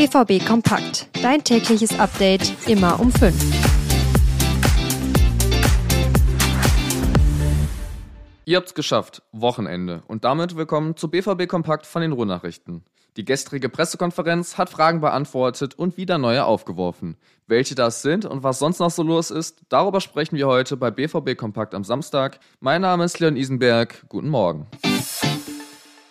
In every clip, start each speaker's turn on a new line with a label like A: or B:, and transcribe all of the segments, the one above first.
A: BVB Kompakt. Dein tägliches Update immer um 5.
B: Ihr habt's geschafft. Wochenende. Und damit willkommen zu BVB Kompakt von den Ruhrnachrichten. Die gestrige Pressekonferenz hat Fragen beantwortet und wieder neue aufgeworfen. Welche das sind und was sonst noch so los ist, darüber sprechen wir heute bei BVB Kompakt am Samstag. Mein Name ist Leon Isenberg. Guten Morgen.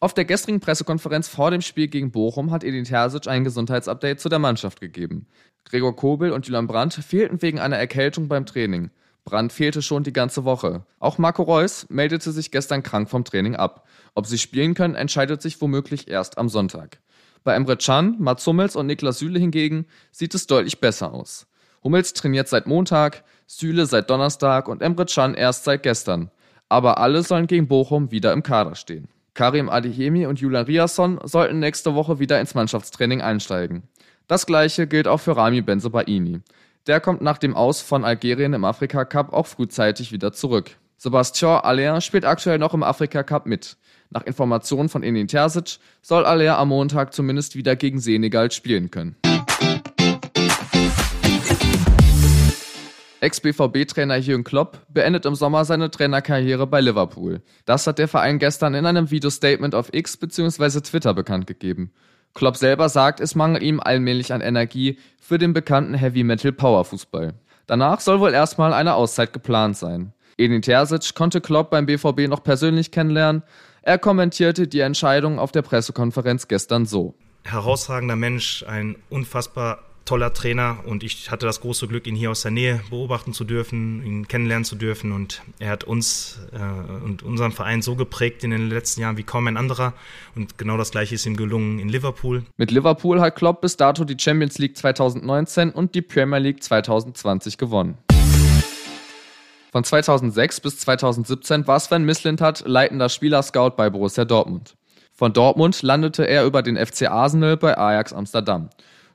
B: Auf der gestrigen Pressekonferenz vor dem Spiel gegen Bochum hat Edin Terzic ein Gesundheitsupdate zu der Mannschaft gegeben. Gregor Kobel und Julian Brandt fehlten wegen einer Erkältung beim Training. Brandt fehlte schon die ganze Woche. Auch Marco Reus meldete sich gestern krank vom Training ab. Ob sie spielen können, entscheidet sich womöglich erst am Sonntag. Bei Emre Can, Mats Hummels und Niklas Süle hingegen sieht es deutlich besser aus. Hummels trainiert seit Montag, Süle seit Donnerstag und Emre Can erst seit gestern. Aber alle sollen gegen Bochum wieder im Kader stehen. Karim Adeyemi und Julian Riasson sollten nächste Woche wieder ins Mannschaftstraining einsteigen. Das gleiche gilt auch für Rami Benzobaini. Der kommt nach dem Aus von Algerien im Afrika Cup auch frühzeitig wieder zurück. Sebastian Aller spielt aktuell noch im Afrika Cup mit. Nach Informationen von Enin Terzic soll Aller am Montag zumindest wieder gegen Senegal spielen können. Ex-BVB-Trainer Jürgen Klopp beendet im Sommer seine Trainerkarriere bei Liverpool. Das hat der Verein gestern in einem Videostatement auf X bzw. Twitter bekannt gegeben. Klopp selber sagt, es mangelt ihm allmählich an Energie für den bekannten Heavy Metal Power Fußball. Danach soll wohl erstmal eine Auszeit geplant sein. Edin Terzic konnte Klopp beim BVB noch persönlich kennenlernen. Er kommentierte die Entscheidung auf der Pressekonferenz gestern so.
C: Herausragender Mensch, ein unfassbar toller Trainer und ich hatte das große Glück, ihn hier aus der Nähe beobachten zu dürfen, ihn kennenlernen zu dürfen und er hat uns äh, und unseren Verein so geprägt in den letzten Jahren wie kaum ein anderer und genau das gleiche ist ihm gelungen in Liverpool.
B: Mit Liverpool hat Klopp bis dato die Champions League 2019 und die Premier League 2020 gewonnen. Von 2006 bis 2017 war Sven Mislintat leitender Spielerscout bei Borussia Dortmund. Von Dortmund landete er über den FC Arsenal bei Ajax Amsterdam.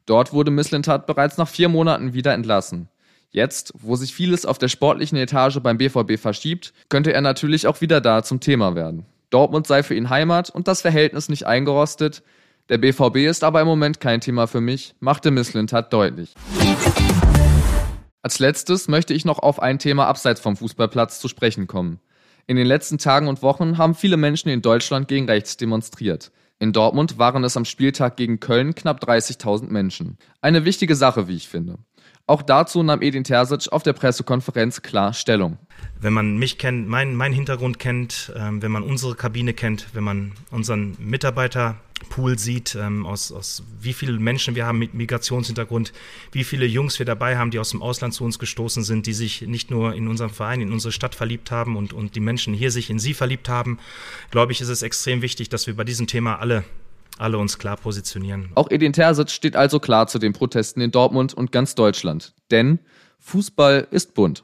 B: Dort wurde Misslintat bereits nach vier Monaten wieder entlassen. Jetzt, wo sich vieles auf der sportlichen Etage beim BVB verschiebt, könnte er natürlich auch wieder da zum Thema werden. Dortmund sei für ihn Heimat und das Verhältnis nicht eingerostet. Der BVB ist aber im Moment kein Thema für mich, machte Misslintat deutlich. Als letztes möchte ich noch auf ein Thema abseits vom Fußballplatz zu sprechen kommen. In den letzten Tagen und Wochen haben viele Menschen in Deutschland gegen rechts demonstriert. In Dortmund waren es am Spieltag gegen Köln knapp 30.000 Menschen. Eine wichtige Sache, wie ich finde. Auch dazu nahm Edin Terzic auf der Pressekonferenz klar Stellung.
C: Wenn man mich kennt, mein, mein Hintergrund kennt, ähm, wenn man unsere Kabine kennt, wenn man unseren Mitarbeiterpool sieht, ähm, aus, aus wie viele Menschen wir haben mit Migrationshintergrund, wie viele Jungs wir dabei haben, die aus dem Ausland zu uns gestoßen sind, die sich nicht nur in unserem Verein, in unsere Stadt verliebt haben und, und die Menschen hier sich in sie verliebt haben, glaube ich, ist es extrem wichtig, dass wir bei diesem Thema alle alle uns klar positionieren.
B: Auch Edin Terzic steht also klar zu den Protesten in Dortmund und ganz Deutschland. Denn Fußball ist bunt.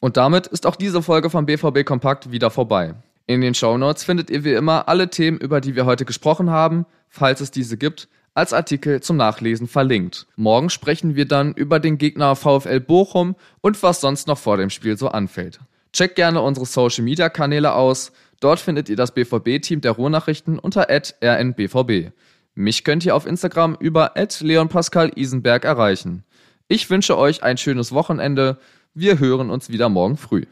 B: Und damit ist auch diese Folge vom BVB Kompakt wieder vorbei. In den Show Notes findet ihr wie immer alle Themen, über die wir heute gesprochen haben, falls es diese gibt, als Artikel zum Nachlesen verlinkt. Morgen sprechen wir dann über den Gegner VfL Bochum und was sonst noch vor dem Spiel so anfällt. Checkt gerne unsere Social Media Kanäle aus. Dort findet ihr das BVB-Team der Ruhrnachrichten unter rnbvb. Mich könnt ihr auf Instagram über Leon Pascal Isenberg erreichen. Ich wünsche euch ein schönes Wochenende. Wir hören uns wieder morgen früh.